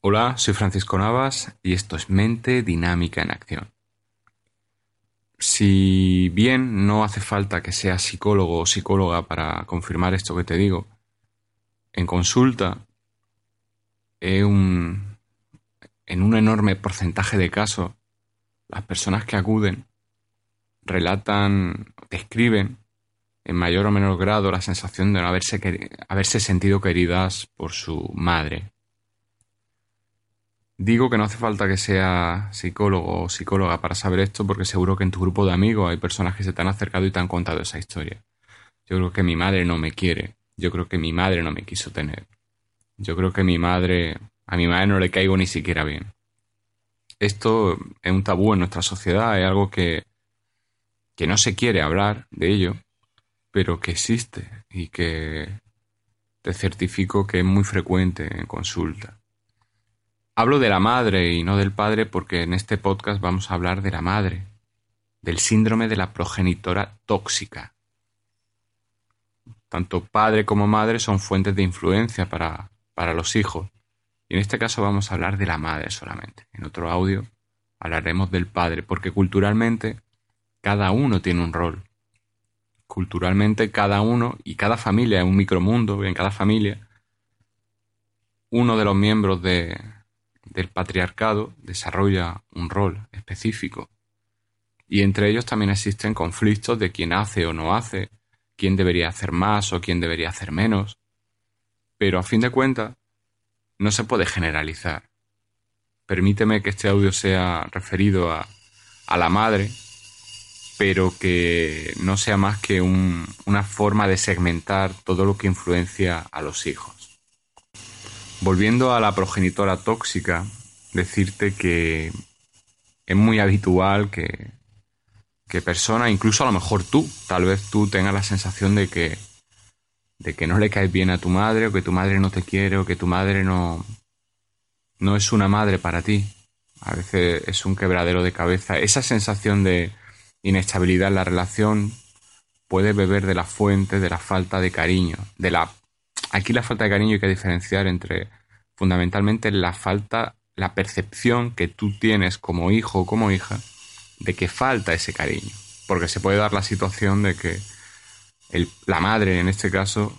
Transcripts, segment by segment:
Hola, soy Francisco Navas y esto es Mente Dinámica en Acción. Si bien no hace falta que seas psicólogo o psicóloga para confirmar esto que te digo, en consulta en un enorme porcentaje de casos, las personas que acuden relatan, describen en mayor o menor grado la sensación de no haberse, haberse sentido queridas por su madre. Digo que no hace falta que sea psicólogo o psicóloga para saber esto porque seguro que en tu grupo de amigos hay personas que se te han acercado y te han contado esa historia. Yo creo que mi madre no me quiere, yo creo que mi madre no me quiso tener. Yo creo que mi madre, a mi madre no le caigo ni siquiera bien. Esto es un tabú en nuestra sociedad, es algo que, que no se quiere hablar de ello, pero que existe y que te certifico que es muy frecuente en consulta. Hablo de la madre y no del padre porque en este podcast vamos a hablar de la madre, del síndrome de la progenitora tóxica. Tanto padre como madre son fuentes de influencia para, para los hijos. Y en este caso vamos a hablar de la madre solamente. En otro audio hablaremos del padre, porque culturalmente cada uno tiene un rol. Culturalmente cada uno y cada familia es un micromundo, en cada familia uno de los miembros de, del patriarcado desarrolla un rol específico. Y entre ellos también existen conflictos de quién hace o no hace, quién debería hacer más o quién debería hacer menos. Pero a fin de cuentas, no se puede generalizar. Permíteme que este audio sea referido a, a la madre, pero que no sea más que una forma de segmentar todo lo que influencia a los hijos. Volviendo a la progenitora tóxica, decirte que es muy habitual que, que personas, incluso a lo mejor tú, tal vez tú tengas la sensación de que de que no le caes bien a tu madre o que tu madre no te quiere o que tu madre no, no es una madre para ti. A veces es un quebradero de cabeza. Esa sensación de inestabilidad en la relación puede beber de la fuente de la falta de cariño. De la... Aquí la falta de cariño hay que diferenciar entre fundamentalmente la falta, la percepción que tú tienes como hijo o como hija de que falta ese cariño. Porque se puede dar la situación de que la madre en este caso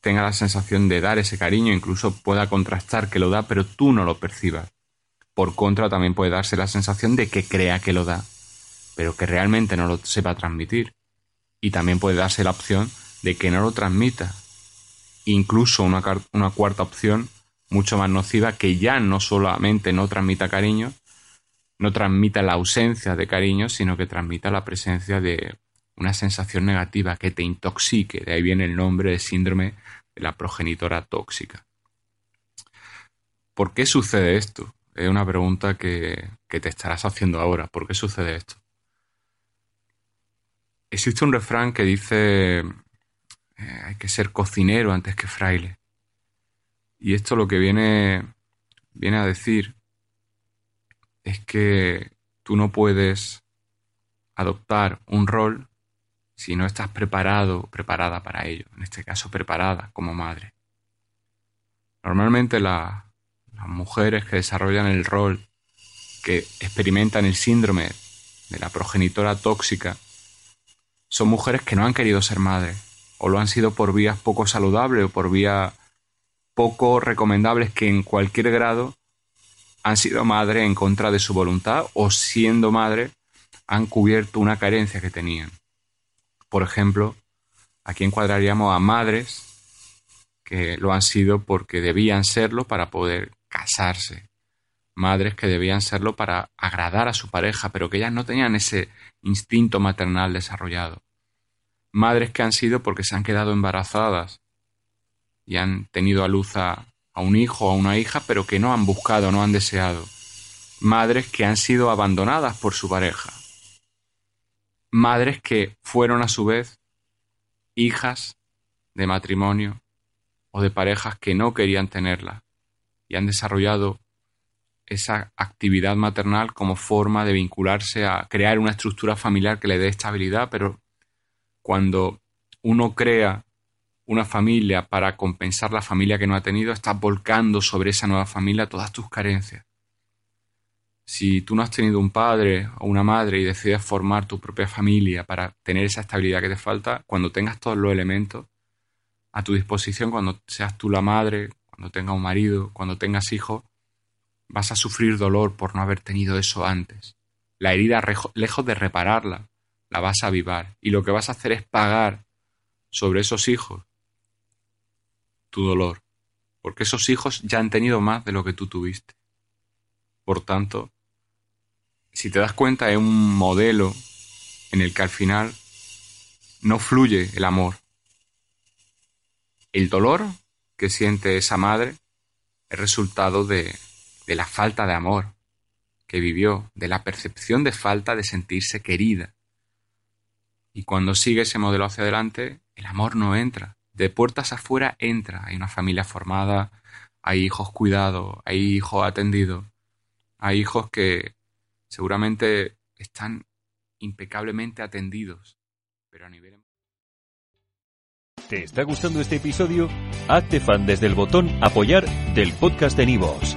tenga la sensación de dar ese cariño, incluso pueda contrastar que lo da, pero tú no lo percibas. Por contra, también puede darse la sensación de que crea que lo da, pero que realmente no lo sepa transmitir. Y también puede darse la opción de que no lo transmita. Incluso una, una cuarta opción, mucho más nociva, que ya no solamente no transmita cariño, no transmita la ausencia de cariño, sino que transmita la presencia de una sensación negativa que te intoxique. De ahí viene el nombre de síndrome de la progenitora tóxica. ¿Por qué sucede esto? Es una pregunta que, te estarás haciendo ahora. ¿Por qué sucede esto? Existe un refrán que dice eh, hay que ser cocinero antes que fraile. Y esto lo que viene, viene a decir es que tú no puedes adoptar un rol si no estás preparado, preparada para ello, en este caso preparada como madre. Normalmente las mujeres que desarrollan el rol, que experimentan el síndrome de la progenitora tóxica, son mujeres que no han querido ser madres, o lo han sido por vías poco saludables o por vías poco recomendables que en cualquier grado han sido madres en contra de su voluntad o siendo madre han cubierto una carencia que tenían. Por ejemplo, aquí encuadraríamos a madres que lo han sido porque debían serlo para poder casarse. Madres que debían serlo para agradar a su pareja, pero que ellas no tenían ese instinto maternal desarrollado. Madres que han sido porque se han quedado embarazadas y han tenido a luz a, un hijo o a una hija, pero que no han buscado, no han deseado. Madres que han sido abandonadas por su pareja. Madres que fueron a su vez hijas de matrimonio o de parejas que no querían tenerla y han desarrollado esa actividad maternal como forma de vincularse a crear una estructura familiar que le dé estabilidad, pero cuando uno crea una familia para compensar la familia que no ha tenido, estás volcando sobre esa nueva familia todas tus carencias. Si tú no has tenido un padre o una madre y decides formar tu propia familia para tener esa estabilidad que te falta, cuando tengas todos los elementos a tu disposición, cuando seas tú la madre, cuando tengas un marido, cuando tengas hijos, vas a sufrir dolor por no haber tenido eso antes. La herida, lejos de repararla, la vas a avivar. Y lo que vas a hacer es pagar sobre esos hijos tu dolor, porque esos hijos ya han tenido más de lo que tú tuviste. Por tanto, si te das cuenta, es un modelo en el que al final no fluye el amor. El dolor que siente esa madre es resultado de, de la falta de amor que vivió, de la percepción de falta de sentirse querida. Y cuando sigue ese modelo hacia adelante, el amor no entra, de puertas afuera entra. Hay una familia formada, hay hijos cuidados, hay hijos atendidos, hay hijos que seguramente están impecablemente atendidos, pero a nivel... Em- ¿Te está gustando este episodio? Hazte fan desde el botón apoyar del podcast de Nivos.